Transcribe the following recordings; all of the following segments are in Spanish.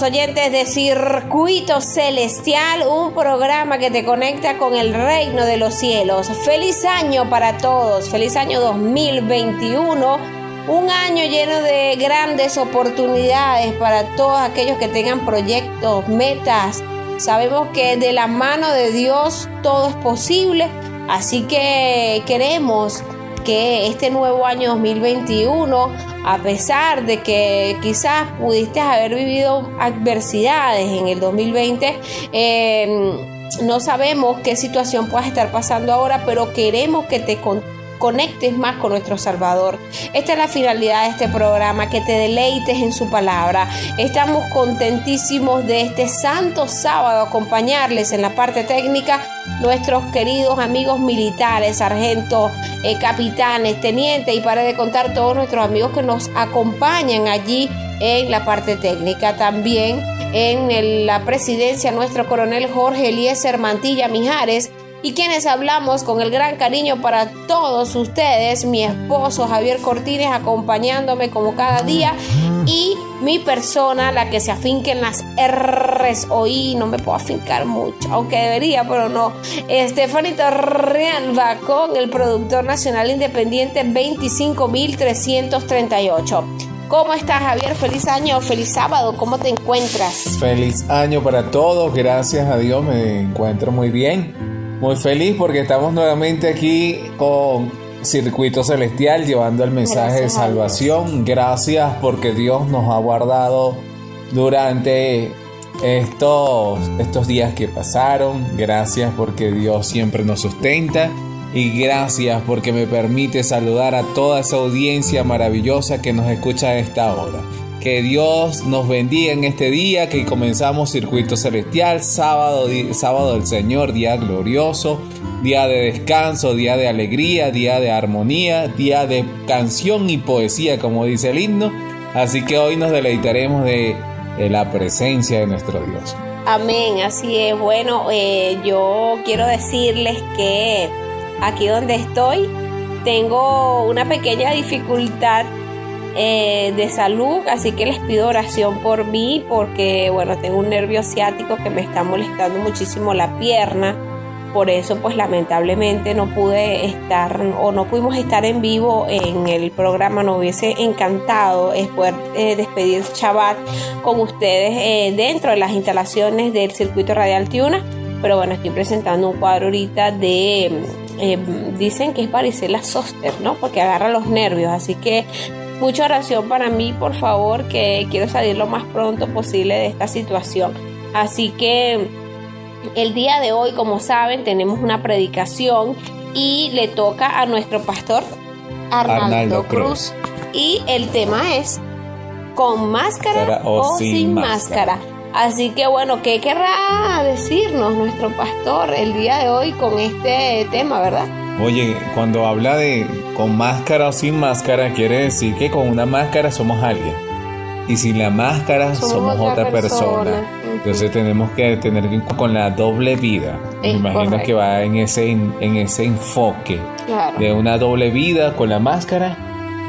oyentes de Circuito Celestial, un programa que te conecta con el reino de los cielos. Feliz año para todos, feliz año 2021, un año lleno de grandes oportunidades para todos aquellos que tengan proyectos, metas. Sabemos que de la mano de Dios todo es posible, así que queremos que este nuevo año 2021 a pesar de que quizás pudiste haber vivido adversidades en el 2020, eh, no sabemos qué situación puedas estar pasando ahora, pero queremos que te conectes más con nuestro Salvador. Esta es la finalidad de este programa, que te deleites en su palabra. Estamos contentísimos de este santo sábado acompañarles en la parte técnica nuestros queridos amigos militares, sargentos, eh, capitanes, tenientes y para de contar todos nuestros amigos que nos acompañan allí en la parte técnica. También en la presidencia nuestro coronel Jorge Eliezer Mantilla Mijares y quienes hablamos con el gran cariño para todos ustedes, mi esposo Javier Cortines acompañándome como cada día y mi persona, la que se afinque en las R's no me puedo afincar mucho, aunque debería, pero no. Estefanito Realba con el productor nacional independiente 25338. ¿Cómo estás, Javier? Feliz año, feliz sábado. ¿Cómo te encuentras? Feliz año para todos. Gracias a Dios me encuentro muy bien. Muy feliz porque estamos nuevamente aquí con Circuito Celestial llevando el mensaje de salvación. Gracias porque Dios nos ha guardado durante estos, estos días que pasaron. Gracias porque Dios siempre nos sustenta. Y gracias porque me permite saludar a toda esa audiencia maravillosa que nos escucha a esta hora. Que Dios nos bendiga en este día que comenzamos Circuito Celestial, sábado, sábado del Señor, día glorioso, día de descanso, día de alegría, día de armonía, día de canción y poesía, como dice el himno. Así que hoy nos deleitaremos de, la presencia de nuestro Dios. Amén, así es. Bueno, eh, yo quiero decirles que aquí donde estoy tengo una pequeña dificultad eh, de salud, así que les pido oración por mí porque, bueno, tengo un nervio ciático que me está molestando muchísimo la pierna. Por eso, pues lamentablemente no pude estar o no pudimos estar en vivo en el programa. Nos hubiese encantado es poder eh, despedir Shabbat con ustedes eh, dentro de las instalaciones del circuito radial Tiuna. Pero bueno, estoy presentando un cuadro ahorita de dicen que es varicela zoster, ¿no? Porque agarra los nervios, así que Mucha oración para mí, por favor, que quiero salir lo más pronto posible de esta situación. Así que el día de hoy, como saben, tenemos una predicación y le toca a nuestro pastor Arnaldo, Cruz. Y el tema es con máscara o, sin máscara. Así que bueno, ¿qué querrá decirnos nuestro pastor el día de hoy con este tema, verdad? Oye, cuando habla de con máscara o sin máscara, quiere decir que con una máscara somos alguien. Y sin la máscara somos, otra, persona. Entonces tenemos que tener con la doble vida. Me imagino que va en ese, en ese enfoque de una doble vida con la máscara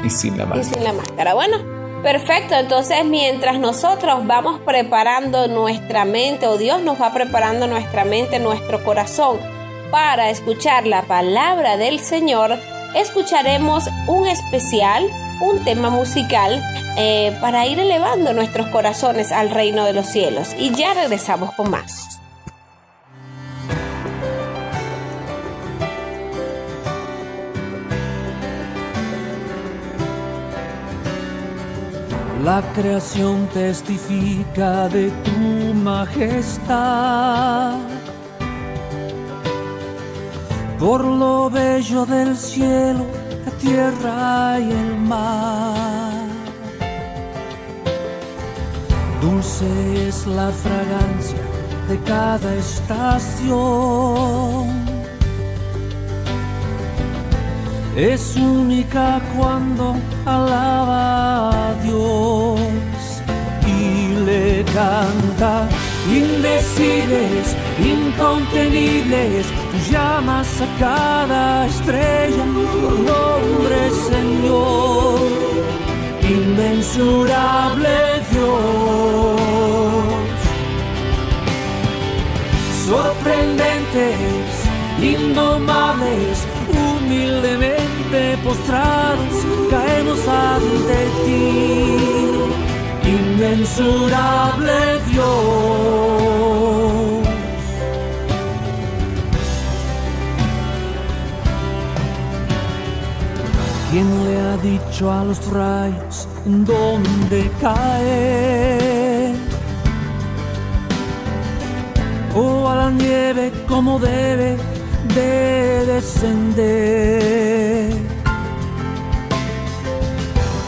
y sin la máscara. Y sin la máscara. Bueno, perfecto. Entonces mientras nosotros vamos preparando nuestra mente o Dios nos va preparando nuestra mente, nuestro corazón para escuchar la palabra del Señor, escucharemos un especial, un tema musical eh, para ir elevando nuestros corazones al reino de los cielos. Y ya regresamos con más. La creación testifica de tu majestad por lo bello del cielo, la tierra y el mar. Dulce es la fragancia de cada estación. Es única cuando alaba a Dios y le canta indecibles, incontenibles llamas a cada estrella por nombre, Señor. Inmensurable Dios. Sorprendentes, indomables, humildemente postrados, caemos ante ti, inmensurable Dios. ¿Quién le ha dicho a los rayos dónde caer? O a la nieve como debe de descender.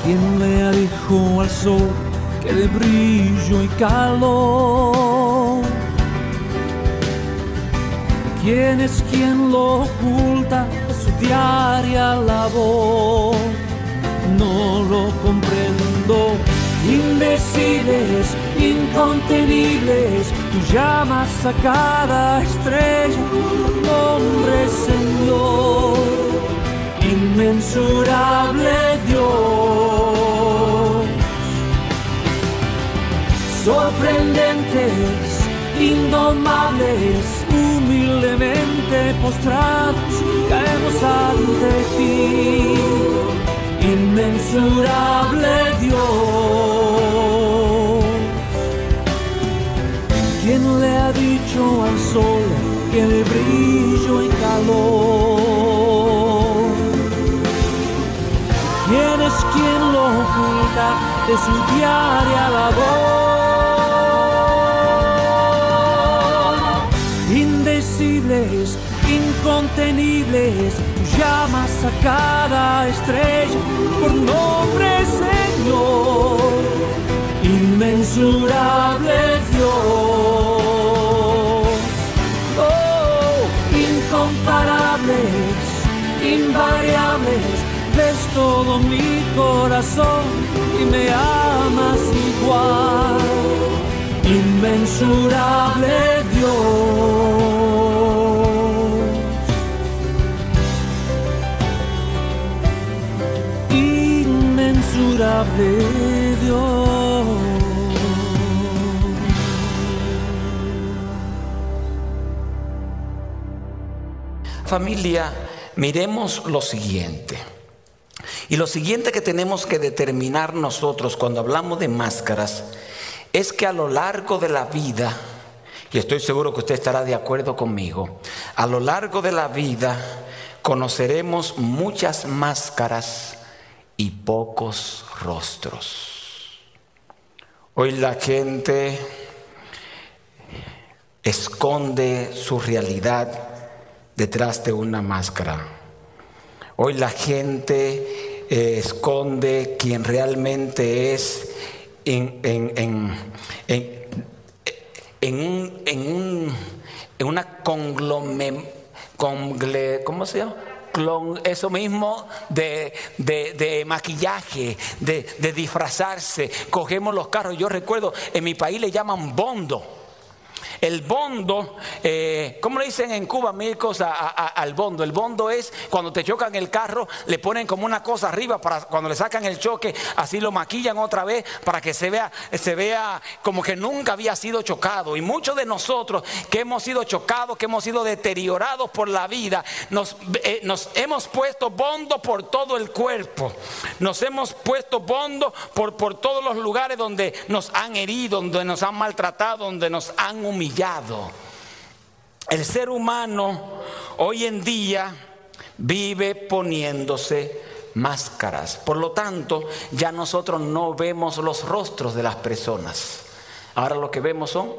¿Quién le ha dicho al sol que de brillo y calor? ¿Quién es quien lo oculta? Diaria labor. No lo comprendo. Indecibles, incontenibles, tú llamas a cada estrella nombre, Señor. Inmensurable Dios. Sorprendentes, indomables postrados caemos ante ti, inmensurable Dios. ¿Quién le ha dicho al sol que el brillo y calor? ¿Quién es quien lo oculta de su diaria labor? Incontenibles, llamas a cada estrella por nombre, Señor, inmensurable Dios. Oh, incomparables, invariables, ves todo mi corazón y me amas igual, inmensurable Dios. Familia, miremos lo siguiente. Y lo siguiente que tenemos que determinar nosotros cuando hablamos de máscaras es que a lo largo de la vida, y estoy seguro que usted estará de acuerdo conmigo, a lo largo de la vida conoceremos muchas máscaras y pocos rostros. Hoy la gente esconde su realidad detrás de una máscara. Hoy la gente eh, esconde quien realmente es en, en, en, en una conglome, ¿cómo se llama? Eso mismo de, maquillaje, de, disfrazarse. Cogemos los carros. Yo recuerdo, en mi país le llaman bondo. El bondo, eh, ¿cómo le dicen en Cuba, Mircos, al bondo? El bondo es cuando te chocan el carro, le ponen como una cosa arriba para cuando le sacan el choque, así lo maquillan otra vez para que se vea, se vea como que nunca había sido chocado. Y muchos de nosotros que hemos sido chocados, que hemos sido deteriorados por la vida, nos, eh, hemos puesto bondo por todo el cuerpo. Nos hemos puesto bondo por, por todos los lugares donde nos han herido, donde nos han maltratado, donde nos han humillado el ser humano hoy en día vive poniéndose máscaras. Por lo tanto, ya nosotros no vemos los rostros de las personas. Ahora lo que vemos son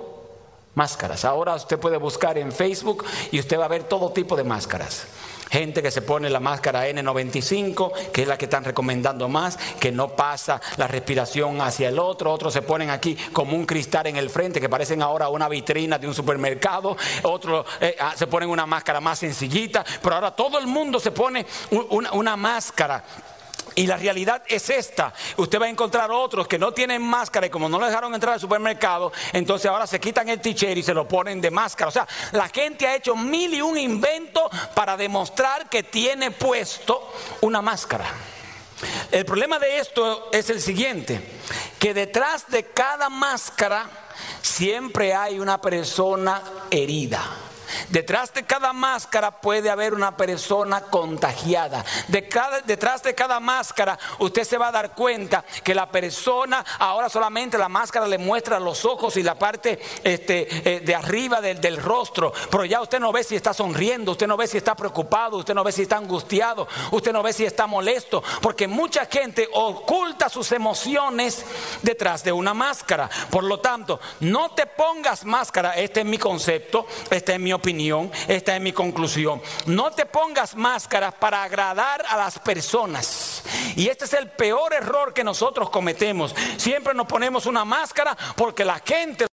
máscaras. Ahora usted puede buscar en Facebook y usted va a ver todo tipo de máscaras. Gente que se pone la máscara N95, que es la que están recomendando más, que no pasa la respiración hacia el otro. Otros se ponen aquí como un cristal en el frente, que parecen ahora una vitrina de un supermercado. Otros eh, ah, se ponen una máscara más sencillita. Pero ahora todo el mundo se pone una máscara y la realidad es esta. Usted va a encontrar otros que no tienen máscara y como no lo dejaron entrar al supermercado, entonces ahora se quitan el t y se lo ponen de máscara. O sea, la gente ha hecho mil y un invento para demostrar que tiene puesto una máscara. El problema de esto es el siguiente, que detrás de cada máscara siempre hay una persona herida. Detrás de cada máscara puede haber una persona contagiada. detrás de cada máscara usted se va a dar cuenta que la persona ahora solamente la máscara le muestra los ojos y la parte este, eh, de arriba del, del rostro. Pero ya usted no ve si está sonriendo, usted no ve si está preocupado, usted no ve si está angustiado, usted no ve si está molesto. Porque mucha gente oculta sus emociones detrás de una máscara. Por lo tanto, no te pongas máscara. Este es mi concepto, este es mi opinión, esta es mi conclusión. No te pongas máscaras para agradar a las personas. Y este es el peor error que nosotros cometemos. Siempre nos ponemos una máscara porque la gente...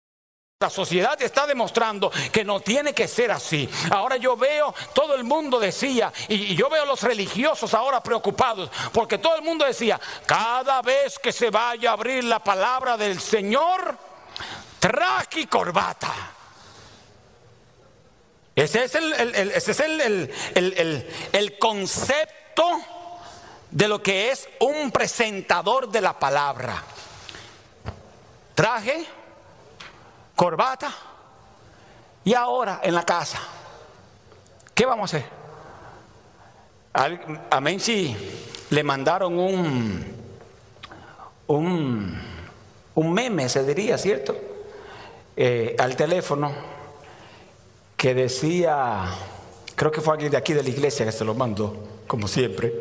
La sociedad está demostrando que no tiene que ser así. Ahora yo veo, todo el mundo decía, y yo veo los religiosos ahora preocupados, porque todo el mundo decía, cada vez que se vaya a abrir la palabra del Señor, traje y corbata. Ese es, el, el, concepto de lo que es un presentador de la palabra. Traje, corbata y ahora en la casa. ¿Qué vamos a hacer? A Menchi le mandaron un, un, un meme, se diría, ¿cierto? Eh, al teléfono que decía, creo que fue alguien de aquí de la iglesia que se lo mandó, como siempre.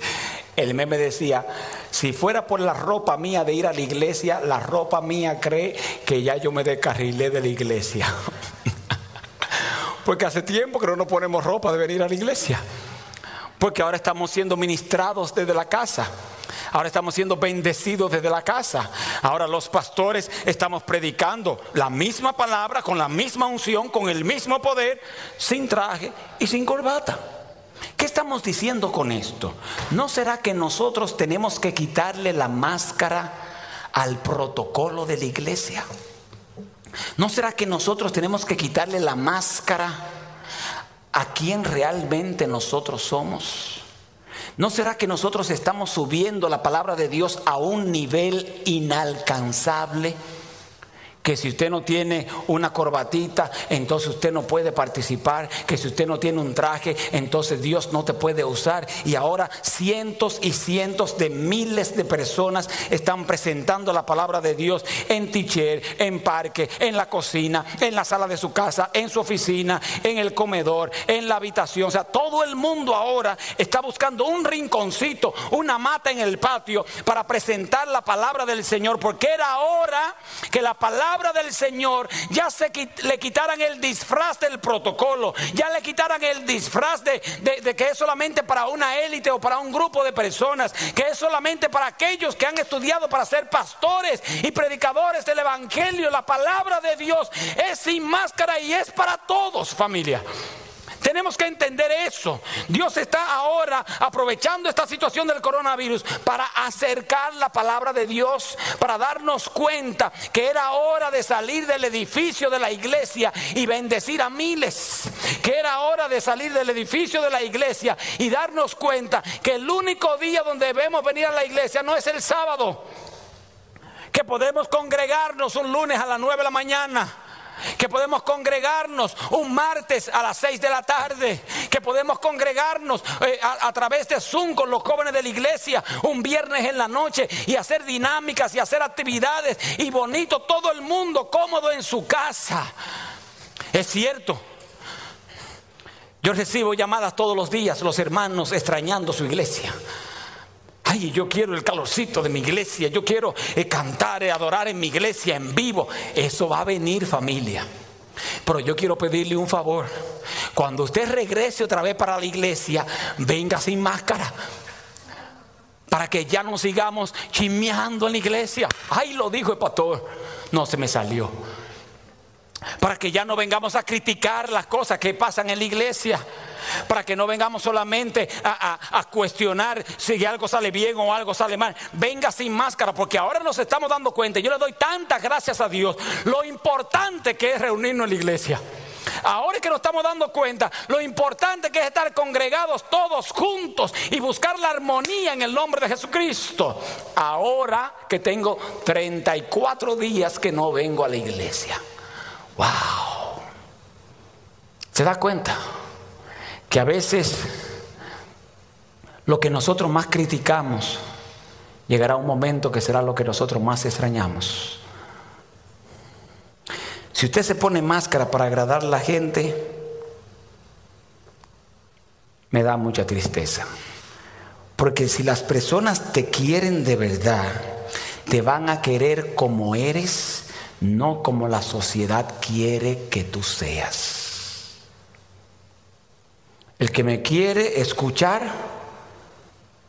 El meme decía, si fuera por la ropa mía de ir a la iglesia, la ropa mía cree que ya yo me descarrilé de la iglesia. Porque hace tiempo que no nos ponemos ropa de venir a la iglesia. Porque ahora estamos siendo ministrados desde la casa. Ahora estamos siendo bendecidos desde la casa. Ahora los pastores estamos predicando la misma palabra, con la misma unción, con el mismo poder, sin traje y sin corbata. ¿Qué estamos diciendo con esto? ¿No será que nosotros tenemos que quitarle la máscara al protocolo de la iglesia? ¿No será que nosotros tenemos que quitarle la máscara a quien realmente nosotros somos? ¿No será que nosotros estamos subiendo la palabra de Dios a un nivel inalcanzable? Que si usted no tiene una corbatita, entonces usted no puede participar, que si usted no tiene un traje, entonces Dios no te puede usar. Y ahora cientos y cientos de miles de personas están presentando la palabra de Dios en teacher, en parque, en la cocina, en la sala de su casa, en su oficina, en el comedor, en la habitación. O sea, todo el mundo ahora está buscando un rinconcito, una mata en el patio para presentar la palabra del Señor, porque era hora que la palabra del Señor, ya se le quitaran el disfraz del protocolo, ya le quitaran el disfraz de que es solamente para una élite o para un grupo de personas, que es solamente para aquellos que han estudiado para ser pastores y predicadores del Evangelio. La palabra de Dios es sin máscara y es para todos, familia. Tenemos que entender eso. Dios está ahora aprovechando esta situación del coronavirus para acercar la palabra de Dios, para darnos cuenta que era hora de salir del edificio de la iglesia y bendecir a miles. Que era hora de salir del edificio de la iglesia y darnos cuenta que el único día donde debemos venir a la iglesia no es el sábado. Que podemos congregarnos un lunes a las 9 de la mañana que podemos congregarnos un martes a las 6 de la tarde, que podemos congregarnos eh, a, a, través de Zoom con los jóvenes de la iglesia un viernes en la noche y hacer dinámicas y hacer actividades y bonito, todo el mundo cómodo en su casa. Es cierto. Yo recibo llamadas todos los días, los hermanos extrañando su iglesia. Ay, yo quiero el calorcito de mi iglesia, yo quiero eh, cantar, y adorar en mi iglesia en vivo. Eso va a venir familia. Pero yo quiero pedirle un favor. Cuando usted regrese otra vez para la iglesia, venga sin máscara. Para que ya no sigamos chismeando en la iglesia. Ay, lo dijo el pastor. No se me salió. Para que ya no vengamos a criticar las cosas que pasan en la iglesia para que no vengamos solamente a, cuestionar si algo sale bien o algo sale mal. Venga sin máscara, porque ahora nos estamos dando cuenta. Yo le doy tantas gracias a Dios lo importante que es reunirnos en la iglesia. Ahora que nos estamos dando cuenta lo importante que es estar congregados todos juntos y buscar la armonía en el nombre de Jesucristo. Ahora que tengo 34 días que no vengo a la iglesia. Wow. ¿Se da cuenta? Que a veces lo que nosotros más criticamos llegará un momento que será lo que nosotros más extrañamos. Si usted se pone máscara para agradar a la gente, me da mucha tristeza. Porque si las personas te quieren de verdad, te van a querer como eres, no como la sociedad quiere que tú seas. El que me quiere escuchar,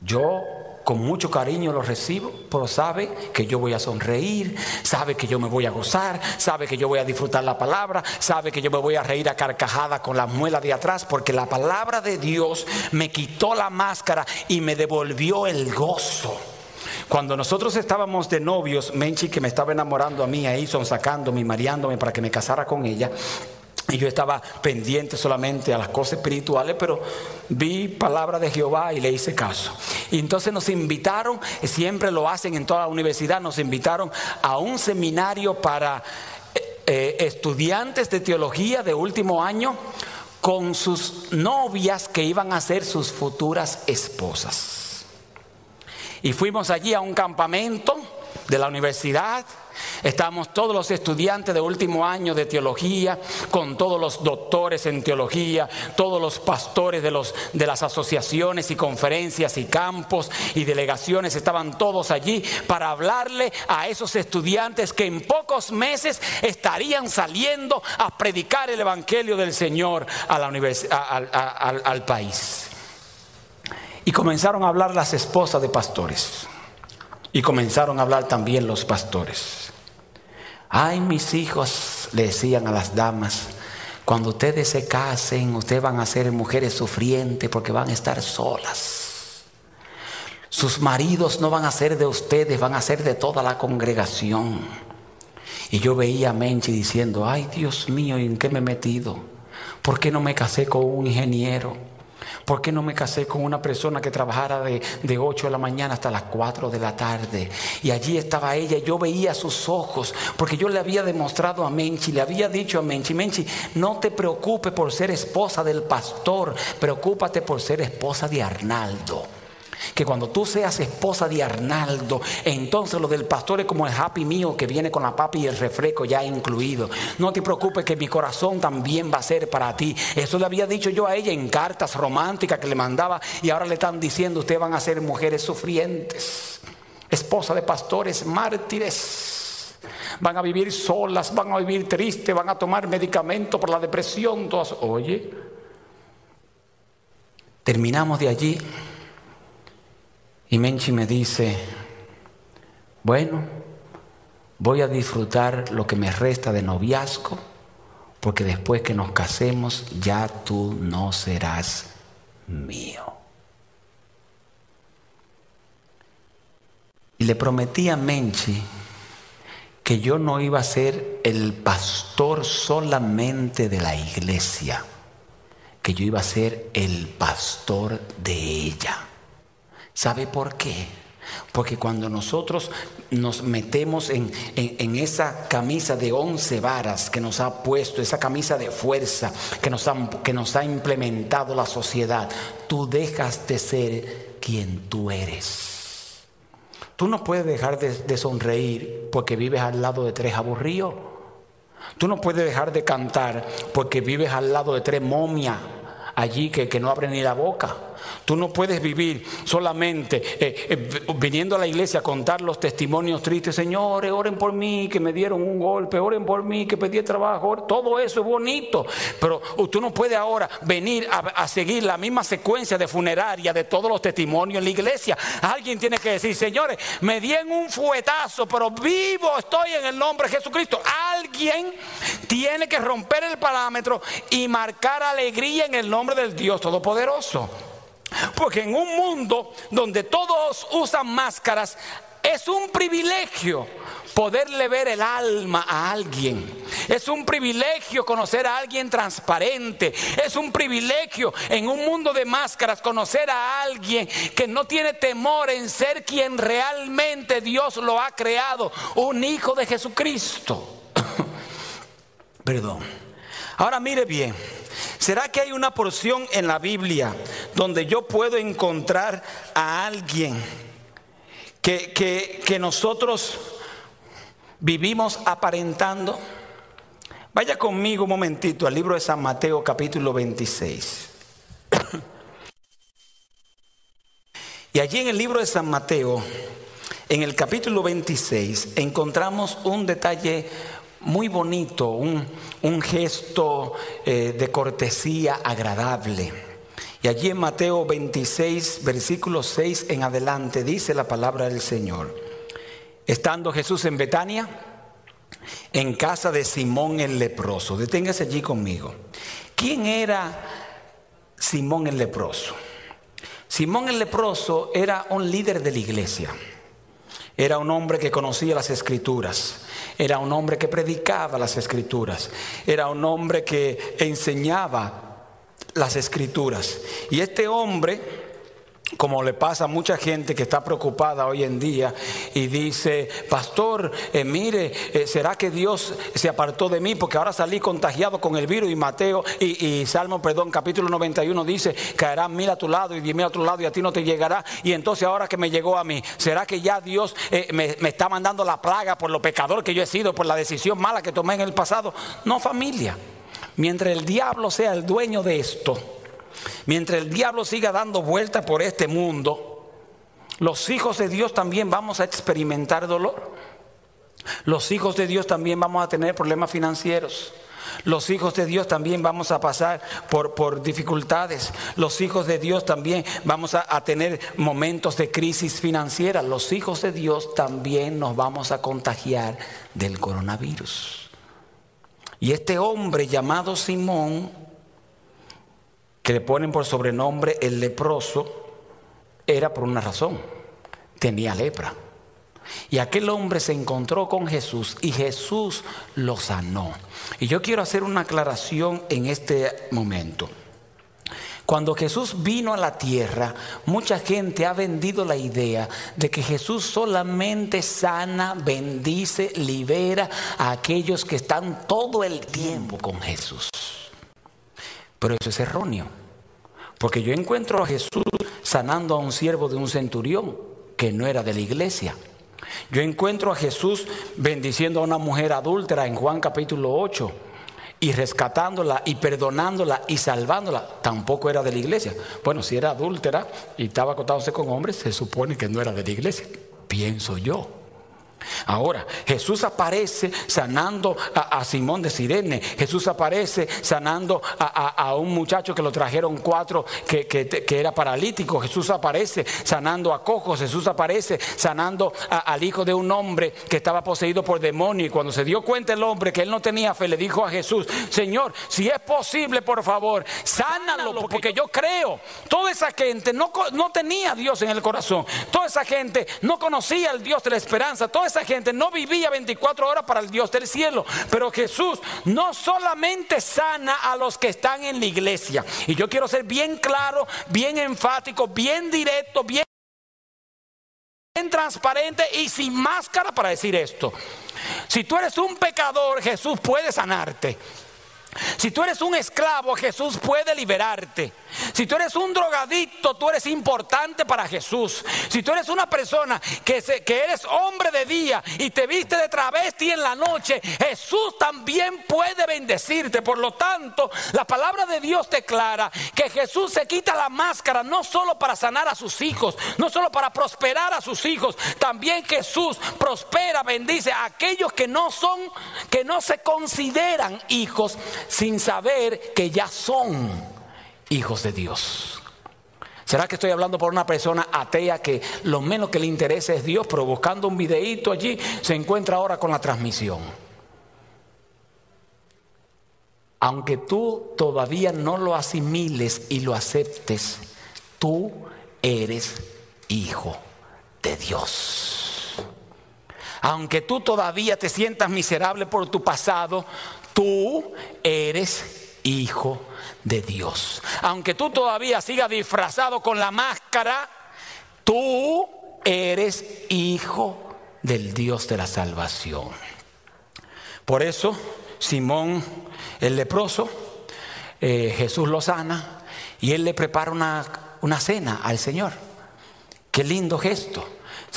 yo con mucho cariño lo recibo, pero sabe que yo voy a sonreír, sabe que yo me voy a gozar, sabe que yo voy a disfrutar la palabra, sabe que yo me voy a reír a carcajada con la muela de atrás, porque la palabra de Dios me quitó la máscara y me devolvió el gozo. Cuando nosotros estábamos de novios, Menchi que me estaba enamorando a mí, a Ison sacándome y mareándome para que me casara con ella, y yo estaba pendiente solamente a las cosas espirituales, pero vi palabra de Jehová y le hice caso. Y entonces nos invitaron, siempre lo hacen en toda la universidad, nos invitaron a un seminario para eh, eh, estudiantes de teología de último año con sus novias que iban a ser sus futuras esposas. Y fuimos allí a un campamento de la universidad Estamos todos los estudiantes de último año de teología, con todos los doctores en teología, todos los pastores de, los, de las asociaciones y conferencias y campos y delegaciones, estaban todos allí para hablarle a esos estudiantes que en pocos meses estarían saliendo a predicar el Evangelio del Señor a la al país. Y comenzaron a hablar las esposas de pastores. Y comenzaron a hablar también los pastores. Ay, mis hijos, le decían a las damas, cuando ustedes se casen, ustedes van a ser mujeres sufrientes porque van a estar solas. Sus maridos no van a ser de ustedes, van a ser de toda la congregación. Y yo veía a Menchi diciendo, ay Dios mío, ¿en qué me he metido? ¿Por qué no me casé con un ingeniero? ¿Por qué no me casé con una persona que trabajara de, de 8 de la mañana hasta las 4 de la tarde? Y allí estaba ella, yo veía sus ojos, porque yo le había demostrado a Menchi, le había dicho a Menchi, Menchi, no te preocupes por ser esposa del pastor, preocúpate por ser esposa de Arnaldo. Que cuando tú seas esposa de Arnaldo, entonces lo del pastor es como el happy mío que viene con la papa y el refresco ya incluido. No te preocupes que mi corazón también va a ser para ti. Eso le había dicho yo a ella en cartas románticas que le mandaba y ahora le están diciendo, ustedes van a ser mujeres sufrientes, esposa de pastores mártires. Van a vivir solas, van a vivir tristes, van a tomar medicamentos por la depresión. Todas. Oye, terminamos de allí. Y Menchi me dice, bueno, voy a disfrutar lo que me resta de noviazgo, porque después que nos casemos ya tú no serás mío. Y le prometí a Menchi que yo no iba a ser el pastor solamente de la iglesia, que yo iba a ser el pastor de ella. ¿Sabe por qué? Porque cuando nosotros nos metemos en, esa camisa de once varas que nos ha puesto, esa camisa de fuerza que nos, ha, que nos ha implementado la sociedad, tú dejas de ser quien tú eres. Tú no puedes dejar de, de sonreír porque vives al lado de tres aburridos. Tú no puedes dejar de cantar porque vives al lado de tres momias allí que, que no abren ni la boca. Tú no puedes vivir solamente eh, eh, viniendo a la iglesia a contar los testimonios tristes. Señores, oren por mí, que me dieron un golpe, oren por mí, que pedí trabajo. Todo eso es bonito. Pero tú no puedes ahora venir a, seguir la misma secuencia de funeraria de todos los testimonios en la iglesia. Alguien tiene que decir, señores, me dieron un fuetazo, pero vivo estoy en el nombre de Jesucristo. Alguien tiene que romper el parámetro y marcar alegría en el nombre del Dios Todopoderoso. Porque en un mundo donde todos usan máscaras, Es un privilegio poderle ver el alma a alguien. Es un privilegio conocer a alguien transparente. Es un privilegio en un mundo de máscaras conocer a alguien que no tiene temor en ser quien realmente Dios lo ha creado, un hijo de Jesucristo. Perdón. Ahora mire bien. ¿Será que hay una porción en la Biblia donde yo puedo encontrar a alguien que, que nosotros vivimos aparentando? Vaya conmigo un momentito al libro de San Mateo capítulo 26. Y allí en el libro de San Mateo, en el capítulo 26, encontramos un detalle muy bonito, un, gesto eh, de cortesía agradable. Y allí en Mateo 26, versículo 6 en adelante, dice la palabra del Señor. Estando Jesús en Betania, en casa de Simón el leproso. Deténgase allí conmigo. ¿Quién era Simón el leproso? Simón el leproso era un líder de la iglesia. Era un hombre que conocía las escrituras. Era un hombre que predicaba las escrituras. Era un hombre que enseñaba las escrituras. Y este hombre como le pasa a mucha gente que está preocupada hoy en día y dice, pastor, eh, mire, eh, ¿será que Dios se apartó de mí? Porque ahora salí contagiado con el virus y Mateo y, Salmo, perdón, capítulo 91 dice, caerán mil a tu lado y diez mil a tu lado y a ti no te llegará. Y entonces ahora que me llegó a mí, ¿será que ya Dios eh, me, me está mandando la plaga por lo pecador que yo he sido, por la decisión mala que tomé en el pasado? No familia. Mientras el diablo sea el dueño de esto, Mientras el diablo siga dando vueltas por este mundo, los hijos de Dios también vamos a experimentar dolor. Los hijos de Dios también vamos a tener problemas financieros. Los hijos de Dios también vamos a pasar por, dificultades. Los hijos de Dios también vamos a, a, tener momentos de crisis financiera. Los hijos de Dios también nos vamos a contagiar del coronavirus. Y este hombre llamado Simón que le ponen por sobrenombre el leproso, era por una razón, tenía lepra. Y aquel hombre se encontró con Jesús y Jesús lo sanó. Y yo quiero hacer una aclaración en este momento. Cuando Jesús vino a la tierra, mucha gente ha vendido la idea de que Jesús solamente sana, bendice, libera a aquellos que están todo el tiempo con Jesús. Pero eso es erróneo. Porque yo encuentro a Jesús sanando a un siervo de un centurión que no era de la iglesia. Yo encuentro a Jesús bendiciendo a una mujer adúltera en Juan capítulo 8 y rescatándola y perdonándola y salvándola. Tampoco era de la iglesia. Bueno, si era adúltera y estaba acotándose con hombres, se supone que no era de la iglesia. Pienso yo. Ahora, Jesús aparece sanando a, Simón de Sirene. Jesús aparece sanando a, un muchacho que lo trajeron cuatro que, era paralítico. Jesús aparece sanando a cojos. Jesús aparece sanando al hijo de un hombre que estaba poseído por demonio. Y cuando se dio cuenta el hombre que él no tenía fe, le dijo a Jesús, Señor, si es posible, por favor, sánalo, porque yo creo. Toda esa gente no, no tenía a Dios en el corazón. Toda esa gente no conocía al Dios de la esperanza. Toda esa gente no vivía 24 horas para el Dios del cielo. Pero Jesús no solamente sana a los que están en la iglesia. Y yo quiero ser bien claro, bien enfático, bien directo, bien transparente y sin máscara para decir esto. Si tú eres un pecador, Jesús puede sanarte. Si tú eres un esclavo, Jesús puede liberarte. Si tú eres un drogadicto, tú eres importante para Jesús. Si tú eres una persona que, que eres hombre de día y te viste de travesti en la noche, Jesús también puede bendecirte. Por lo tanto, la palabra de Dios declara que Jesús se quita la máscara no solo para sanar a sus hijos, no solo para prosperar a sus hijos, también Jesús prospera, bendice a aquellos que no son, que no se consideran hijos sin saber que ya son hijos de Dios. ¿Será que estoy hablando por una persona atea que lo menos que le interesa es Dios, pero buscando un videíto allí se encuentra ahora con la transmisión? Aunque tú todavía no lo asimiles y lo aceptes, tú eres hijo de Dios. Aunque tú todavía te sientas miserable por tu pasado, tú eres hijo de Dios. Aunque tú todavía sigas disfrazado con la máscara, tú eres hijo del Dios de la salvación. Por eso, Simón el leproso, eh, Jesús lo sana y él le prepara una, una cena al Señor. Qué lindo gesto.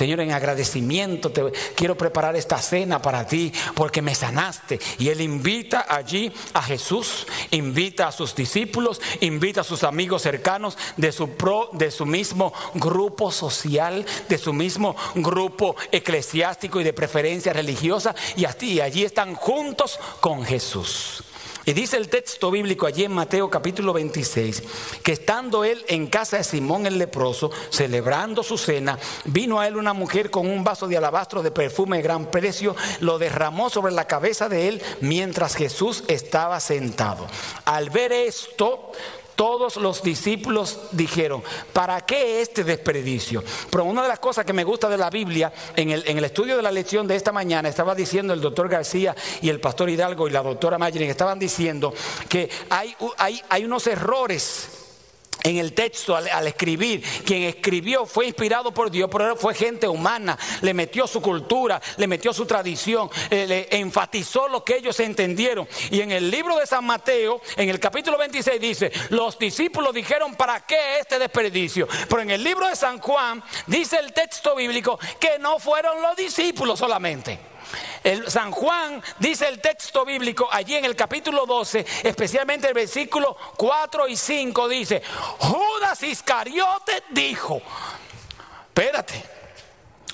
Señor, en agradecimiento te quiero preparar esta cena para ti porque me sanaste. Y Él invita allí a Jesús, invita a sus discípulos, invita a sus amigos cercanos de su, pro, de su mismo grupo social, de su mismo grupo eclesiástico y de preferencia religiosa. Y allí están juntos con Jesús. Y dice el texto bíblico allí en Mateo capítulo 26, que estando él en casa de Simón el leproso, celebrando su cena, vino a él una mujer con un vaso de alabastro de perfume de gran precio, lo derramó sobre la cabeza de él mientras Jesús estaba sentado. Al ver esto, todos los discípulos dijeron, ¿para qué este desperdicio? Pero una de las cosas que me gusta de la Biblia, en el, estudio de la lección de esta mañana, estaba diciendo el doctor García y el pastor Hidalgo y la doctora Mayerin, estaban diciendo que hay unos errores en el texto al, escribir, quien escribió fue inspirado por Dios, pero fue gente humana, le metió su cultura, le metió su tradición, eh, le enfatizó lo que ellos entendieron. Y en el libro de San Mateo, en el capítulo 26 dice, los discípulos dijeron, ¿para qué este desperdicio? Pero en el libro de San Juan dice el texto bíblico que no fueron los discípulos solamente. El San Juan dice el texto bíblico allí en el capítulo 12, especialmente el versículo 4 y 5 dice, Judas Iscariote dijo, espérate,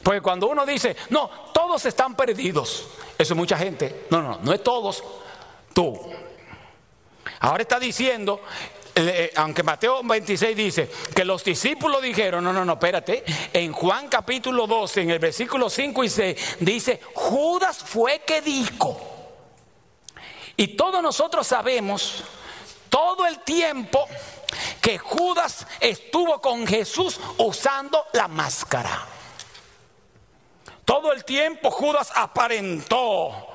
porque cuando uno dice, no, todos están perdidos, eso es mucha gente, no, no, no es todos, tú. Ahora está diciendo aunque Mateo 26 dice que los discípulos dijeron, no, no, no, espérate, en Juan capítulo 12, en el versículo 5 y 6, dice, Judas fue que dijo. Y todos nosotros sabemos todo el tiempo que Judas estuvo con Jesús usando la máscara. Todo el tiempo Judas aparentó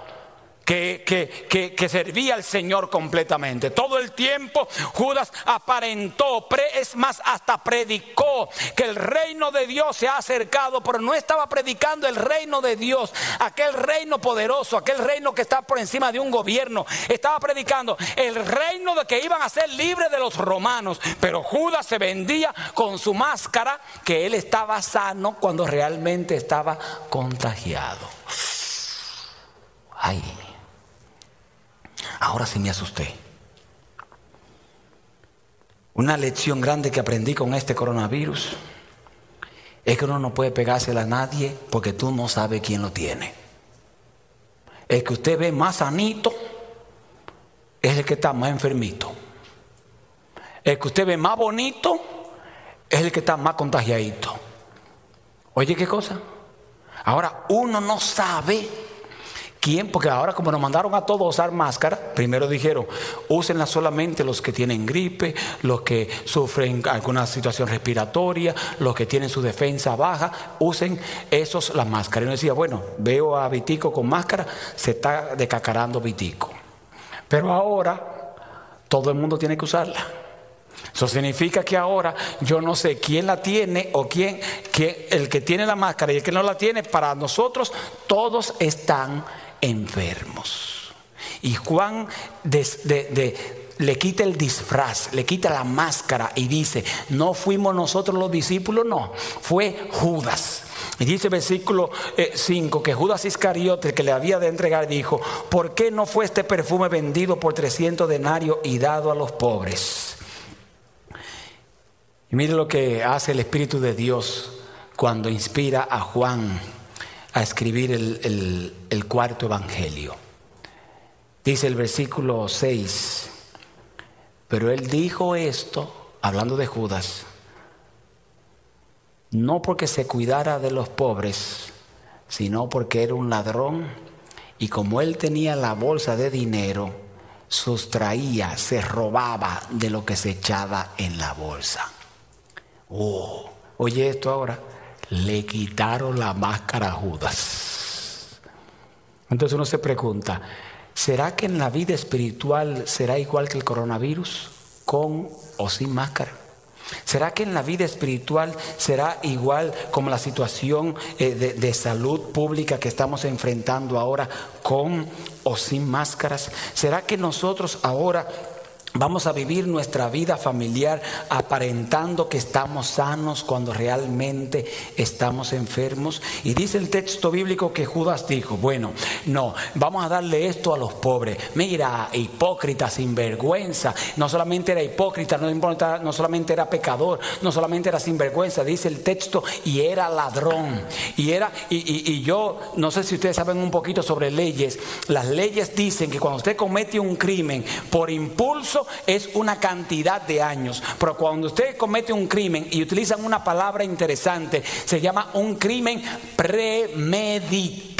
que, que, servía al Señor completamente. Todo el tiempo Judas aparentó, es más, hasta predicó que el reino de Dios se ha acercado, pero no estaba predicando el reino de Dios, aquel reino poderoso, aquel reino que está por encima de un gobierno. Estaba predicando el reino de que iban a ser libres de los romanos, pero Judas se vendía con su máscara que él estaba sano cuando realmente estaba contagiado. Ay. Ahora sí me asusté. Una lección grande que aprendí con este coronavirus es que uno no puede pegársela a nadie porque tú no sabes quién lo tiene. El que usted ve más sanito es el que está más enfermito. El que usted ve más bonito es el que está más contagiadito. Oye, ¿qué cosa? Ahora, uno no sabe ¿Quién? Porque ahora como nos mandaron a todos a usar máscara, primero dijeron, úsenla solamente los que tienen gripe, los que sufren alguna situación respiratoria, los que tienen su defensa baja, usen esos la máscara. Y uno decía, bueno, veo a Vitico con máscara, se está decacarando Vitico. Pero ahora todo el mundo tiene que usarla. Eso significa que ahora yo no sé quién la tiene o quién, quién, el que tiene la máscara y el que no la tiene, para nosotros todos están enfermos. Y Juan le quita el disfraz, le quita la máscara y dice, no fuimos nosotros los discípulos, no, fue Judas. Y dice versículo 5 eh, que Judas Iscariote, que le había de entregar, dijo, ¿por qué no fue este perfume vendido por 300 denarios y dado a los pobres? Y mire lo que hace el Espíritu de Dios cuando inspira a Juan a escribir el, cuarto evangelio. Dice el versículo 6, pero él dijo esto, hablando de Judas, no porque se cuidara de los pobres, sino porque era un ladrón y como él tenía la bolsa de dinero, sustraía, se robaba de lo que se echaba en la bolsa. Oh, oye esto ahora le quitaron la máscara a Judas. Entonces uno se pregunta, ¿será que en la vida espiritual será igual que el coronavirus, con o sin máscara? ¿Será que en la vida espiritual será igual como la situación eh, de, de, salud pública que estamos enfrentando ahora con o sin máscaras? ¿Será que nosotros ahora Vamos a vivir nuestra vida familiar aparentando que estamos sanos cuando realmente estamos enfermos. Y dice el texto bíblico que Judas dijo, bueno, no, vamos a darle esto a los pobres. Mira, hipócrita, sinvergüenza. No solamente era hipócrita, no, no solamente era pecador, no solamente era sinvergüenza, dice el texto, y era ladrón. Y era, y, y yo no sé si ustedes saben un poquito sobre leyes. Las leyes dicen que cuando usted comete un crimen por impulso, es una cantidad de años. Pero cuando usted comete un crimen y utilizan una palabra interesante, se llama un crimen premeditado.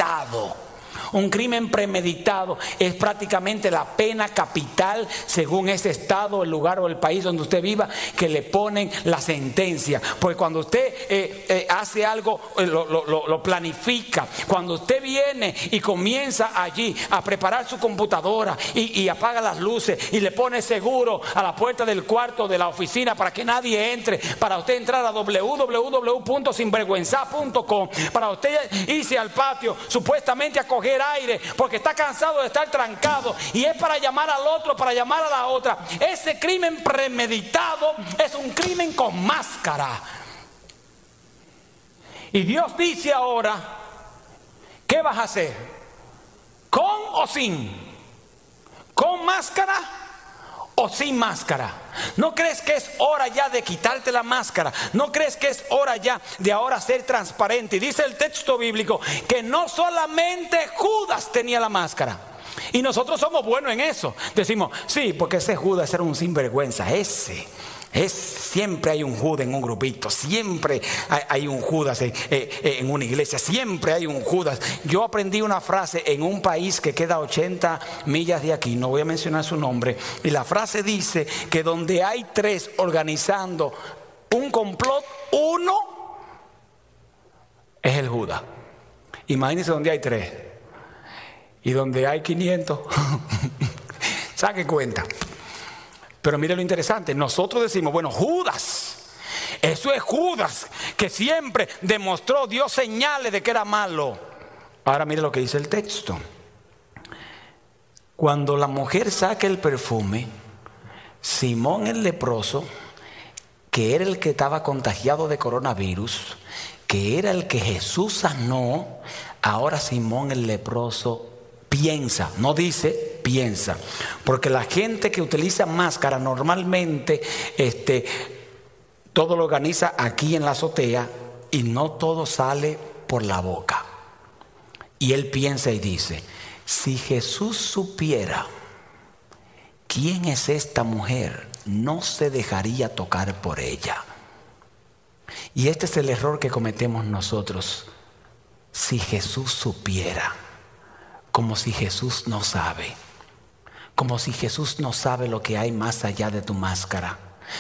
Un crimen premeditado es prácticamente la pena capital según ese estado, el lugar o el país donde usted viva que le ponen la sentencia. Porque cuando usted eh, eh, hace algo, eh, lo, planifica. Cuando usted viene y comienza allí a preparar su computadora y, y apaga las luces y le pone seguro a la puerta del cuarto de la oficina para que nadie entre, para usted entrar a www.sinvergüenza.com, para usted irse al patio supuestamente a coger aire porque está cansado de estar trancado y es para llamar al otro, para llamar a la otra. Ese crimen premeditado es un crimen con máscara. Y Dios dice ahora, ¿qué vas a hacer? ¿Con o sin? ¿Con máscara? o sin máscara? ¿No crees que es hora ya de quitarte la máscara? ¿No crees que es hora ya de ahora ser transparente? Y dice el texto bíblico que no solamente Judas tenía la máscara. Y nosotros somos buenos en eso. Decimos, sí, porque ese Judas era un sinvergüenza, ese es, siempre hay un Judas en un grupito, siempre hay, un Judas en, eh, en, una iglesia, siempre hay un Judas. Yo aprendí una frase en un país que queda 80 millas de aquí, no voy a mencionar su nombre, y la frase dice que donde hay tres organizando un complot, uno es el Judas. Imagínense donde hay tres y donde hay 500. Saque cuenta. Pero mire lo interesante, nosotros decimos, bueno, Judas, eso es Judas, que siempre demostró, dio señales de que era malo. Ahora mire lo que dice el texto. Cuando la mujer saca el perfume, Simón el leproso, que era el que estaba contagiado de coronavirus, que era el que Jesús sanó, ahora Simón el leproso piensa, no dice, piensa. Porque la gente que utiliza máscara normalmente este, todo lo organiza aquí en la azotea y no todo sale por la boca. Y él piensa y dice, si Jesús supiera quién es esta mujer, no se dejaría tocar por ella. Y este es el error que cometemos nosotros. Si Jesús supiera como si Jesús no sabe, como si Jesús no sabe lo que hay más allá de tu máscara.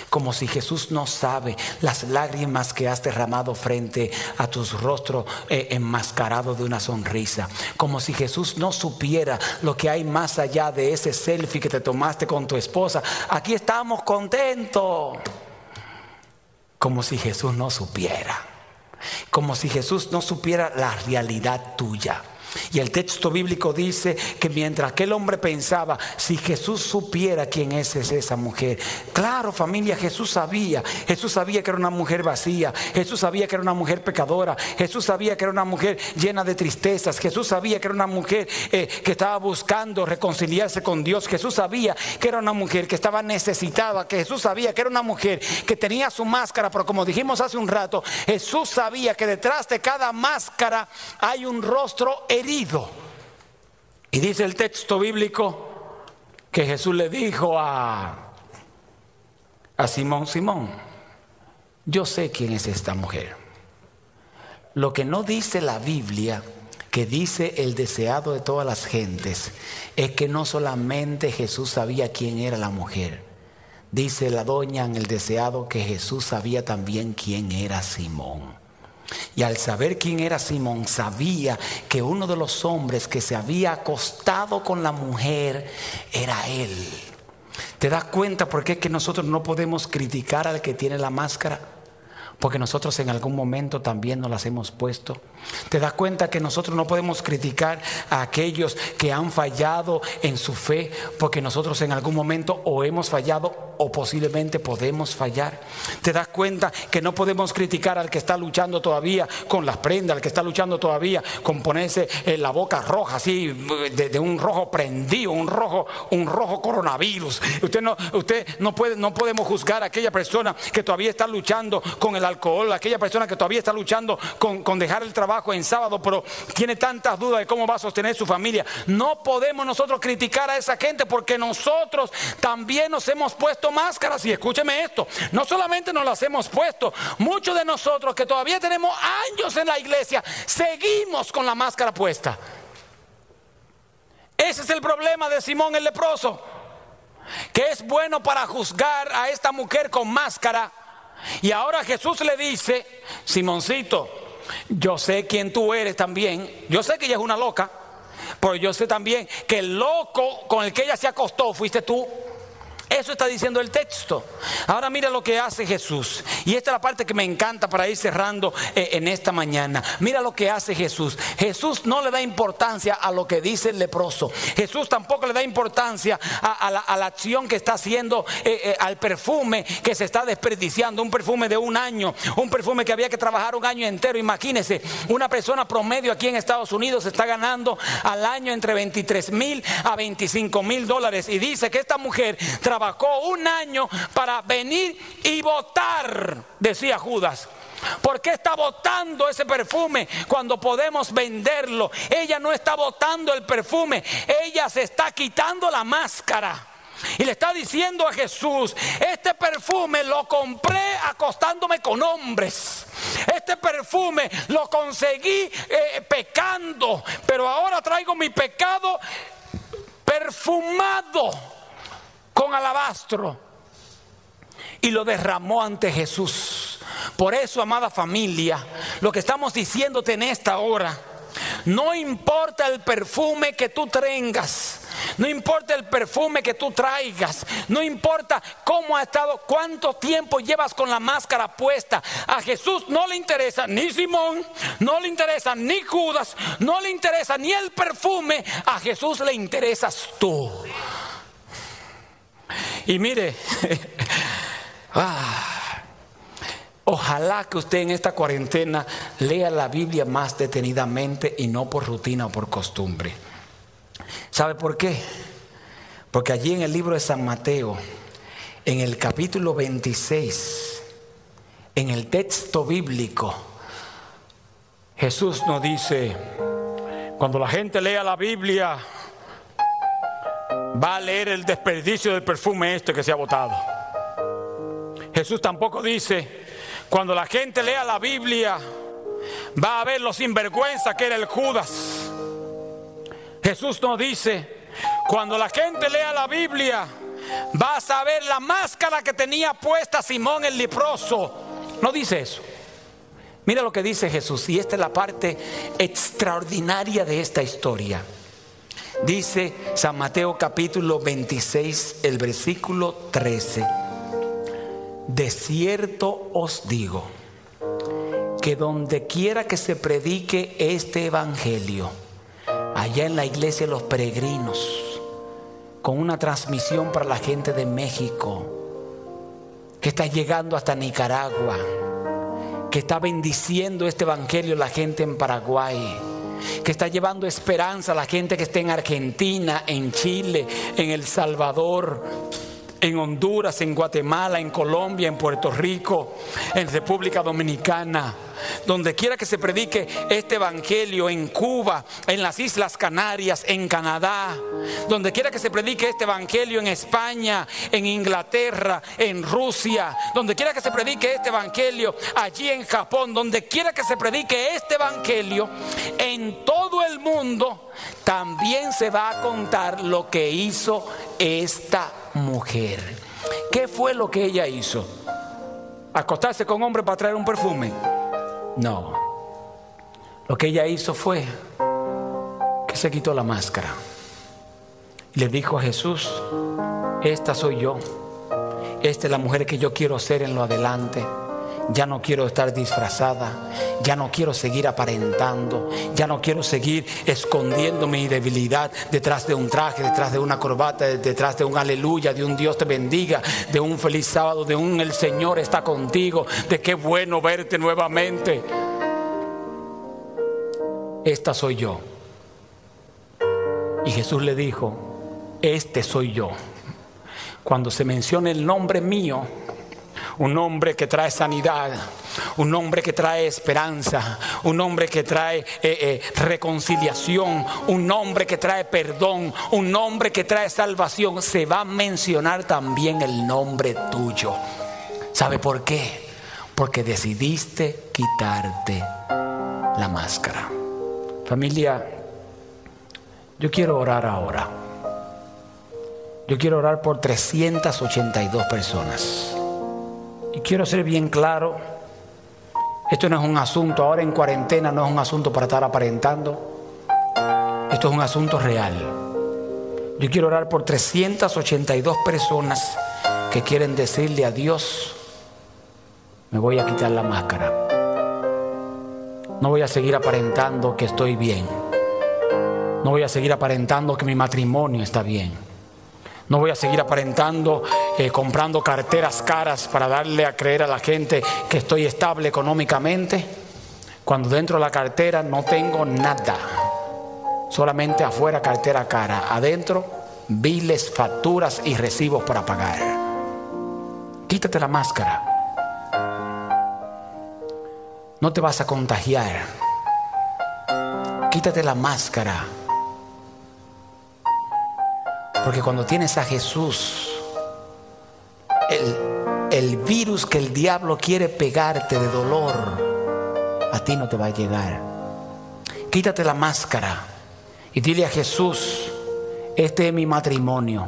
Como si Jesús no sabe las lágrimas que has derramado frente a tus rostros eh, enmascarado de una sonrisa. Como si Jesús no supiera lo que hay más allá de ese selfie que te tomaste con tu esposa. Aquí estamos contentos. Como si Jesús no supiera. Como si Jesús no supiera la realidad tuya. Y el texto bíblico dice que mientras aquel hombre pensaba, si Jesús supiera quién es, esa mujer. Claro, familia, Jesús sabía. Jesús sabía que era una mujer vacía. Jesús sabía que era una mujer pecadora. Jesús sabía que era una mujer llena de tristezas. Jesús sabía que era una mujer eh, que estaba buscando reconciliarse con Dios. Jesús sabía que era una mujer que estaba necesitada. Que Jesús sabía que era una mujer que tenía su máscara. Pero como dijimos hace un rato, Jesús sabía que detrás de cada máscara hay un rostro herido. Y dice el texto bíblico que Jesús le dijo a, a Simón, Simón, yo sé quién es esta mujer. Lo que no dice la Biblia, que dice el deseado de todas las gentes, es que no solamente Jesús sabía quién era la mujer. Dice la doña en el deseado que Jesús sabía también quién era Simón. Y al saber quién era Simón, sabía que uno de los hombres que se había acostado con la mujer era él. ¿Te das cuenta por qué es que nosotros no podemos criticar al que tiene la máscara? Porque nosotros en algún momento también nos las hemos puesto. ¿Te das cuenta que nosotros no podemos criticar a aquellos que han fallado en su fe? Porque nosotros en algún momento o hemos fallado o posiblemente podemos fallar. ¿Te das cuenta que no podemos criticar al que está luchando todavía con las prendas, al que está luchando todavía con ponerse en la boca roja, así de, un rojo prendido, un rojo, un rojo coronavirus? Usted no, usted no puede, no podemos juzgar a aquella persona que todavía está luchando con el alcohol, aquella persona que todavía está luchando con, con dejar el trabajo en sábado, pero tiene tantas dudas de cómo va a sostener su familia. No podemos nosotros criticar a esa gente porque nosotros también nos hemos puesto máscaras. Y escúcheme esto, no solamente nos las hemos puesto, muchos de nosotros que todavía tenemos años en la iglesia, seguimos con la máscara puesta. Ese es el problema de Simón el leproso, que es bueno para juzgar a esta mujer con máscara y ahora Jesús le dice, Simoncito, yo sé quién tú eres también. Yo sé que ella es una loca, pero yo sé también que el loco con el que ella se acostó fuiste tú. Eso está diciendo el texto. Ahora mira lo que hace Jesús. Y esta es la parte que me encanta para ir cerrando eh, en esta mañana. Mira lo que hace Jesús. Jesús no le da importancia a lo que dice el leproso. Jesús tampoco le da importancia a, la, acción que está haciendo, eh, eh, al perfume que se está desperdiciando. Un perfume de un año, un perfume que había que trabajar un año entero. Imagínese, una persona promedio aquí en Estados Unidos está ganando al año entre 23 mil a 25 mil dólares. Y dice que esta mujer trabaja trabajó un año para venir y votar, decía Judas. ¿Por qué está votando ese perfume cuando podemos venderlo? Ella no está votando el perfume, ella se está quitando la máscara. Y le está diciendo a Jesús, este perfume lo compré acostándome con hombres. Este perfume lo conseguí eh, pecando, pero ahora traigo mi pecado perfumado con alabastro y lo derramó ante Jesús. Por eso, amada familia, lo que estamos diciéndote en esta hora, no importa el perfume que tú tengas, no importa el perfume que tú traigas, no importa cómo ha estado, cuánto tiempo llevas con la máscara puesta. A Jesús no le interesa ni Simón, no le interesa ni Judas, no le interesa ni el perfume, a Jesús le interesas tú. Y mire, ah, ojalá que usted en esta cuarentena lea la Biblia más detenidamente y no por rutina o por costumbre. ¿Sabe por qué? Porque allí en el libro de San Mateo, en el capítulo 26, en el texto bíblico, Jesús nos dice, cuando la gente lea la Biblia, va a leer el desperdicio del perfume este que se ha botado. Jesús tampoco dice, cuando la gente lea la Biblia, va a ver lo sinvergüenza que era el Judas. Jesús no dice, cuando la gente lea la Biblia, va a saber la máscara que tenía puesta Simón el leproso. No dice eso. Mira lo que dice Jesús, y esta es la parte extraordinaria de esta historia. Dice San Mateo capítulo 26, el versículo 13. De cierto os digo que donde quiera que se predique este evangelio, allá en la iglesia de los peregrinos, con una transmisión para la gente de México, que está llegando hasta Nicaragua, que está bendiciendo este evangelio la gente en Paraguay que está llevando esperanza a la gente que está en Argentina, en Chile, en El Salvador, en Honduras, en Guatemala, en Colombia, en Puerto Rico, en República Dominicana donde quiera que se predique este evangelio, en Cuba, en las Islas Canarias, en Canadá, donde quiera que se predique este evangelio en España, en Inglaterra, en Rusia, donde quiera que se predique este evangelio allí en Japón, donde quiera que se predique este evangelio, en todo el mundo también se va a contar lo que hizo esta mujer. ¿Qué fue lo que ella hizo? ¿Acostarse con hombre para traer un perfume? No. Lo que ella hizo fue que se quitó la máscara y le dijo a Jesús, esta soy yo, esta es la mujer que yo quiero ser en lo adelante. Ya no quiero estar disfrazada, ya no quiero seguir aparentando, ya no quiero seguir escondiendo mi debilidad detrás de un traje, detrás de una corbata, detrás de un aleluya, de un Dios te bendiga, de un feliz sábado, de un el Señor está contigo, de qué bueno verte nuevamente. Esta soy yo. Y Jesús le dijo, este soy yo. Cuando se menciona el nombre mío, un nombre que trae sanidad, un nombre que trae esperanza, un nombre que trae eh, eh, reconciliación, un nombre que trae perdón, un nombre que trae salvación, se va a mencionar también el nombre tuyo. ¿Sabe por qué? Porque decidiste quitarte la máscara. Familia, yo quiero orar ahora. Yo quiero orar por 382 personas. Y quiero ser bien claro, esto no es un asunto, ahora en cuarentena no es un asunto para estar aparentando, esto es un asunto real. Yo quiero orar por 382 personas que quieren decirle a Dios, me voy a quitar la máscara. No voy a seguir aparentando que estoy bien. No voy a seguir aparentando que mi matrimonio está bien. No voy a seguir aparentando eh, comprando carteras caras para darle a creer a la gente que estoy estable económicamente, cuando dentro de la cartera no tengo nada. Solamente afuera cartera cara, adentro biles, facturas y recibos para pagar. Quítate la máscara. No te vas a contagiar. Quítate la máscara. Porque cuando tienes a Jesús, el, virus que el diablo quiere pegarte de dolor, a ti no te va a llegar. Quítate la máscara y dile a Jesús, este es mi matrimonio.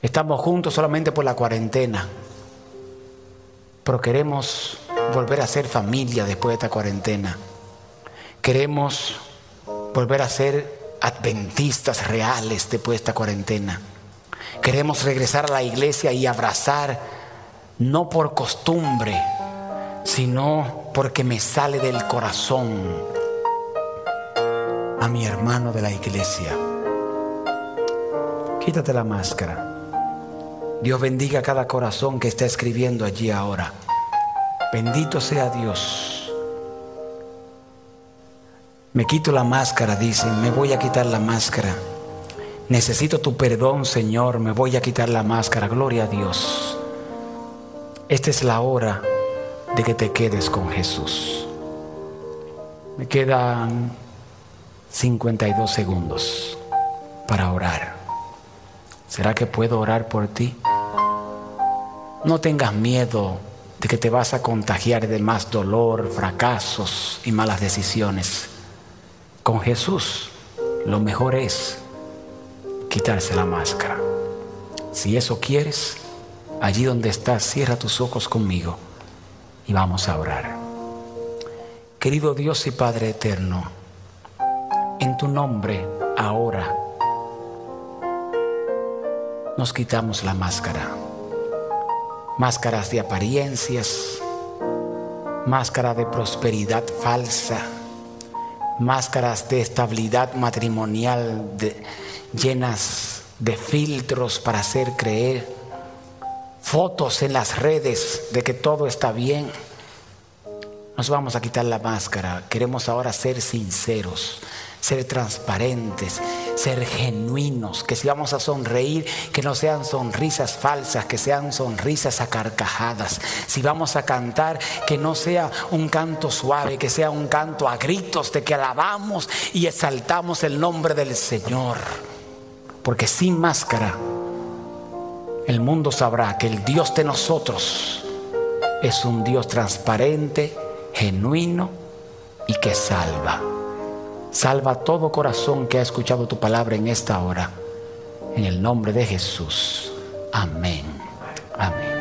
Estamos juntos solamente por la cuarentena, pero queremos volver a ser familia después de esta cuarentena. Queremos volver a ser adventistas reales después de esta cuarentena. Queremos regresar a la iglesia y abrazar, no por costumbre, sino porque me sale del corazón a mi hermano de la iglesia. Quítate la máscara. Dios bendiga cada corazón que está escribiendo allí ahora. Bendito sea Dios. Me quito la máscara, dicen, me voy a quitar la máscara. Necesito tu perdón, Señor. Me voy a quitar la máscara. Gloria a Dios. Esta es la hora de que te quedes con Jesús. Me quedan 52 segundos para orar. ¿Será que puedo orar por ti? No tengas miedo de que te vas a contagiar de más dolor, fracasos y malas decisiones. Con Jesús lo mejor es quitarse la máscara. Si eso quieres, allí donde estás, cierra tus ojos conmigo y vamos a orar. Querido Dios y Padre eterno, en tu nombre ahora nos quitamos la máscara. Máscaras de apariencias, máscara de prosperidad falsa, máscaras de estabilidad matrimonial, de, llenas de filtros para hacer creer, fotos en las redes de que todo está bien. Nos vamos a quitar la máscara. Queremos ahora ser sinceros, ser transparentes, ser genuinos. Que si vamos a sonreír, que no sean sonrisas falsas, que sean sonrisas acarcajadas. Si vamos a cantar, que no sea un canto suave, que sea un canto a gritos de que alabamos y exaltamos el nombre del Señor. Porque sin máscara el mundo sabrá que el Dios de nosotros es un Dios transparente, genuino y que salva. Salva todo corazón que ha escuchado tu palabra en esta hora. En el nombre de Jesús. Amén. Amén.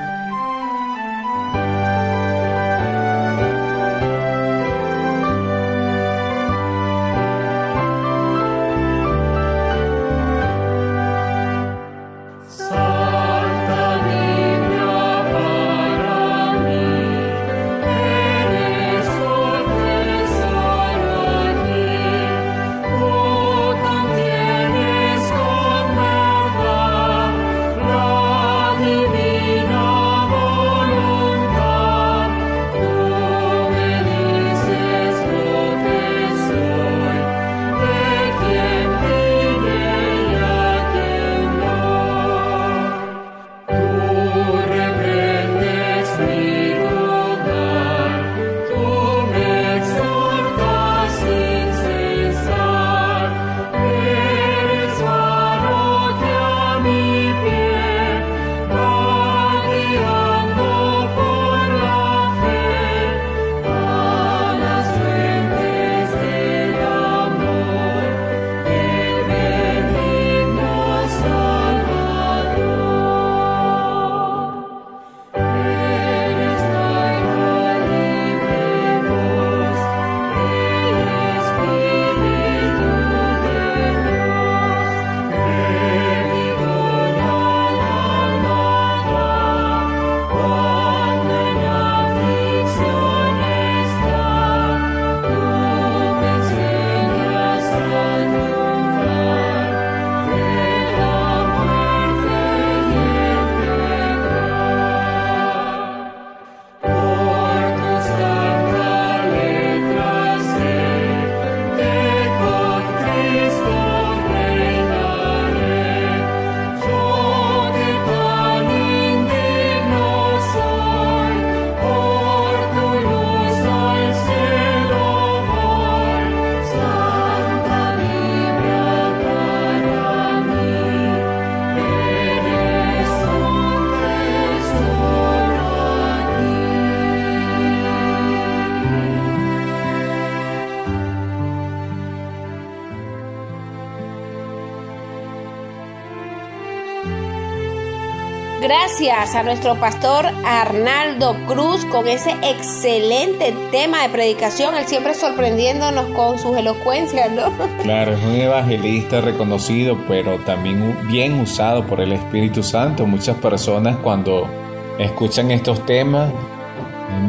Gracias a nuestro pastor Arnaldo Cruz con ese excelente tema de predicación, él siempre sorprendiéndonos con sus elocuencias, ¿no? Claro, es un evangelista reconocido, pero también bien usado por el Espíritu Santo. Muchas personas cuando escuchan estos temas,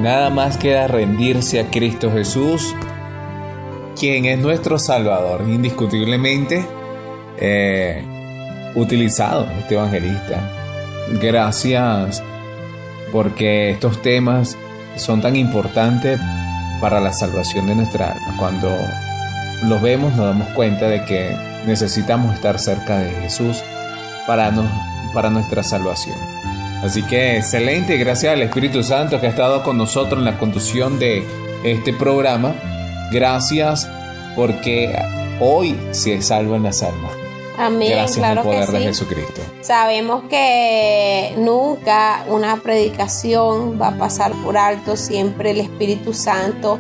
nada más queda rendirse a Cristo Jesús, quien es nuestro Salvador, indiscutiblemente eh, utilizado este evangelista. Gracias porque estos temas son tan importantes para la salvación de nuestra alma. Cuando los vemos nos damos cuenta de que necesitamos estar cerca de Jesús para, para nuestra salvación. Así que excelente, gracias al Espíritu Santo que ha estado con nosotros en la conducción de este programa. Gracias porque hoy se salvan las almas. Amén. Gracias claro al poder que de sí. Jesucristo. Sabemos que nunca una predicación va a pasar por alto, siempre el Espíritu Santo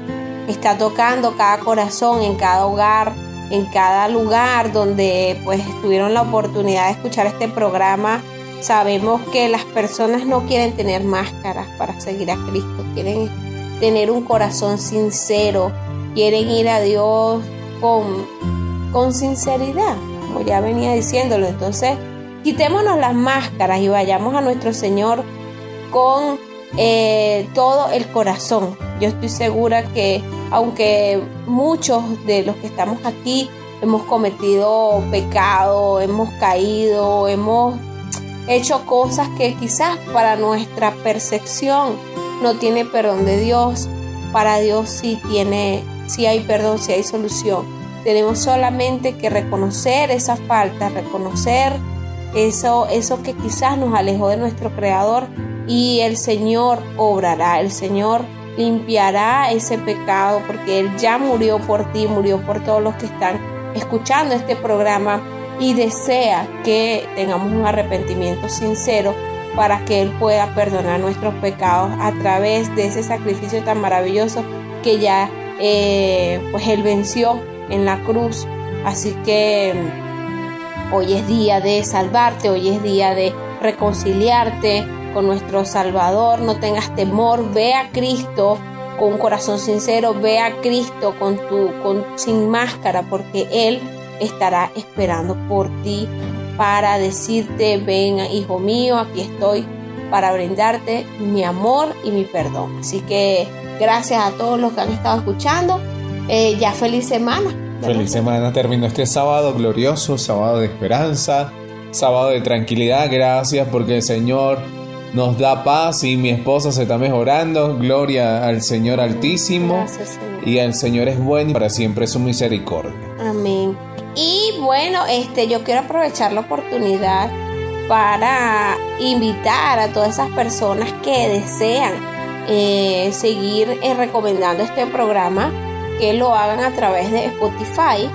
está tocando cada corazón en cada hogar, en cada lugar donde pues tuvieron la oportunidad de escuchar este programa. Sabemos que las personas no quieren tener máscaras para seguir a Cristo, quieren tener un corazón sincero, quieren ir a Dios con, con sinceridad, ya venía diciéndolo. Entonces, quitémonos las máscaras y vayamos a nuestro Señor con eh, todo el corazón. Yo estoy segura que aunque muchos de los que estamos aquí hemos cometido pecado, hemos caído, hemos hecho cosas que quizás para nuestra percepción no tiene perdón de Dios, para Dios sí tiene, sí hay perdón, sí hay solución. Tenemos solamente que reconocer esa falta, reconocer eso, eso que quizás nos alejó de nuestro Creador y el Señor obrará, el Señor limpiará ese pecado porque Él ya murió por ti, murió por todos los que están escuchando este programa y desea que tengamos un arrepentimiento sincero para que Él pueda perdonar nuestros pecados a través de ese sacrificio tan maravilloso que ya eh, pues Él venció en la cruz. Así que hoy es día de salvarte, hoy es día de reconciliarte con nuestro Salvador, no tengas temor, ve a Cristo con un corazón sincero, ve a Cristo con tu con sin máscara porque él estará esperando por ti para decirte, ven, hijo mío, aquí estoy para brindarte mi amor y mi perdón. Así que gracias a todos los que han estado escuchando. Eh, ya feliz semana. Feliz semana, terminó este sábado glorioso, sábado de esperanza, sábado de tranquilidad. Gracias porque el Señor nos da paz y mi esposa se está mejorando. Gloria al Señor Altísimo. Gracias, Señor. Y el Señor es bueno y para siempre su misericordia. Amén. Y bueno, este, yo quiero aprovechar la oportunidad para invitar a todas esas personas que desean eh, seguir eh, recomendando este programa, que lo hagan a través de Spotify,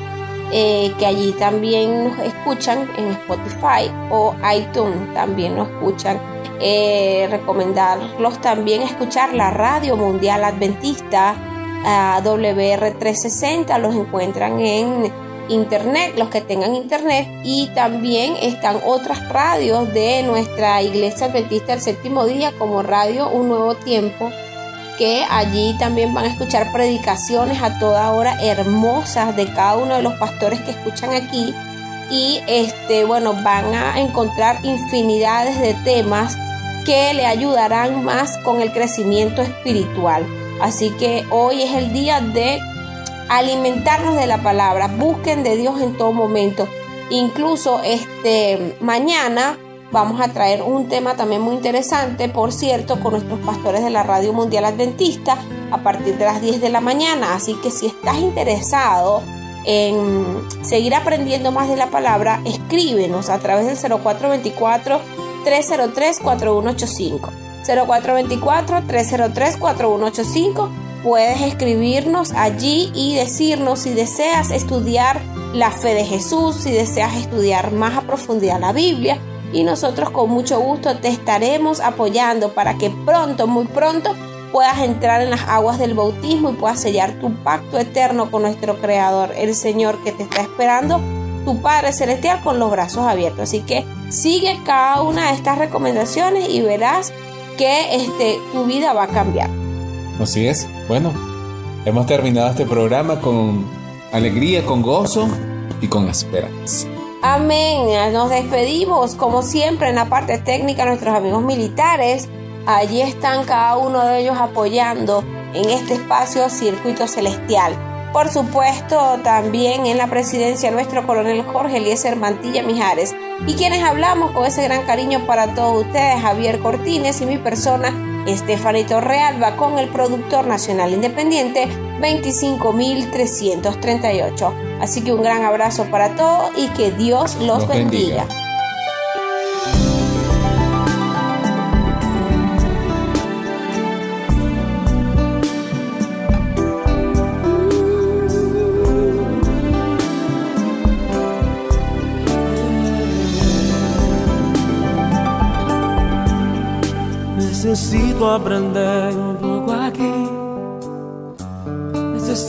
eh, que allí también nos escuchan en Spotify o iTunes, también nos escuchan. Eh, recomendarlos también escuchar la Radio Mundial Adventista ah, WR360, los encuentran en internet, los que tengan internet y también están otras radios de nuestra iglesia adventista del séptimo día como radio Un Nuevo Tiempo que allí también van a escuchar predicaciones a toda hora hermosas de cada uno de los pastores que escuchan aquí. Y este bueno van a encontrar infinidades de temas que le ayudarán más con el crecimiento espiritual. Así que hoy es el día de alimentarnos de la palabra, busquen de Dios en todo momento. Incluso este mañana vamos a traer un tema también muy interesante, por cierto, con nuestros pastores de la Radio Mundial Adventista a partir de las 10 de la mañana. Así que si estás interesado en seguir aprendiendo más de la palabra, escríbenos a través del 0424 303 4185. 0424 303 4185 puedes escribirnos allí y decirnos si deseas estudiar la fe de Jesús, si deseas estudiar más a profundidad la Biblia y nosotros con mucho gusto te estaremos apoyando para que pronto, muy pronto, puedas entrar en las aguas del bautismo y puedas sellar tu pacto eterno con nuestro Creador, el Señor que te está esperando, tu Padre Celestial con los brazos abiertos. Así que Sigue cada una de estas recomendaciones y verás que este, tu vida va a cambiar. Así es. Bueno, hemos terminado este programa con alegría, con gozo y con esperanza. Amén. Nos despedimos, como siempre, en la parte técnica, nuestros amigos militares. Allí están cada uno de ellos apoyando en este espacio Circuito Celestial. Por supuesto, también en la presidencia nuestro coronel Jorge Eliezer Mantilla Mijares. Y quienes hablamos con ese gran cariño para todos ustedes, Javier Cortines y mi persona, Estefanito Realba, con el productor nacional independiente 25338. Así que un gran abrazo para todos y que Dios los, bendiga. Necesito aprender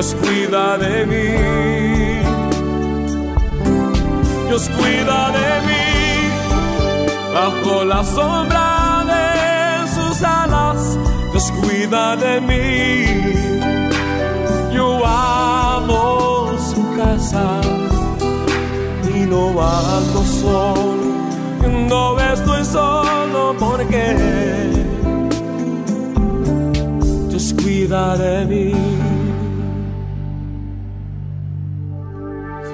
Dios cuida de mí, Dios cuida de mí, bajo la sombra de sus alas, Dios cuida de mí, yo amo su casa y no ando solo. No estoy solo porque Dios cuida de mí.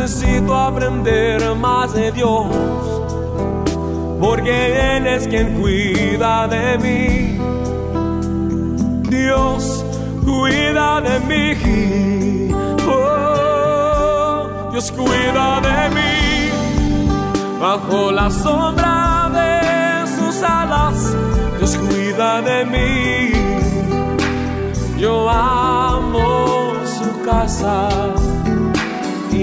Necesito aprender más de Dios, porque Él es quien cuida de mí. Dios cuida de mí. Oh, Dios cuida de mí bajo la sombra alas, Dios cuida de mí. Yo amo su casa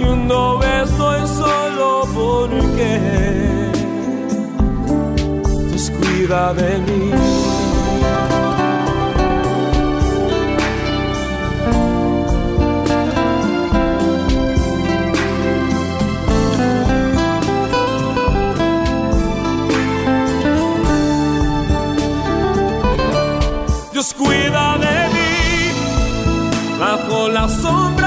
Y no estoy solo porque Dios cuida de mí. Dios cuida de mí bajo la sombra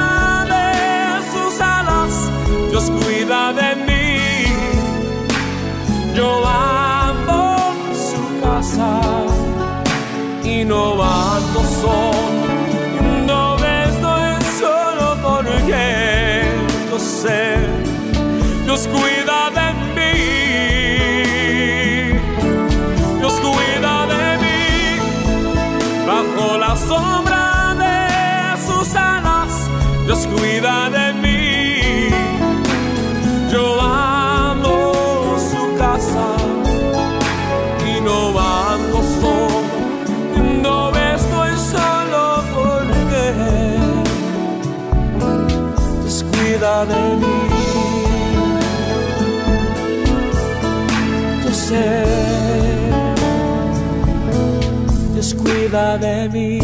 solo. No estoy solo porque yo sé. Dios cuida sé descuida de mí.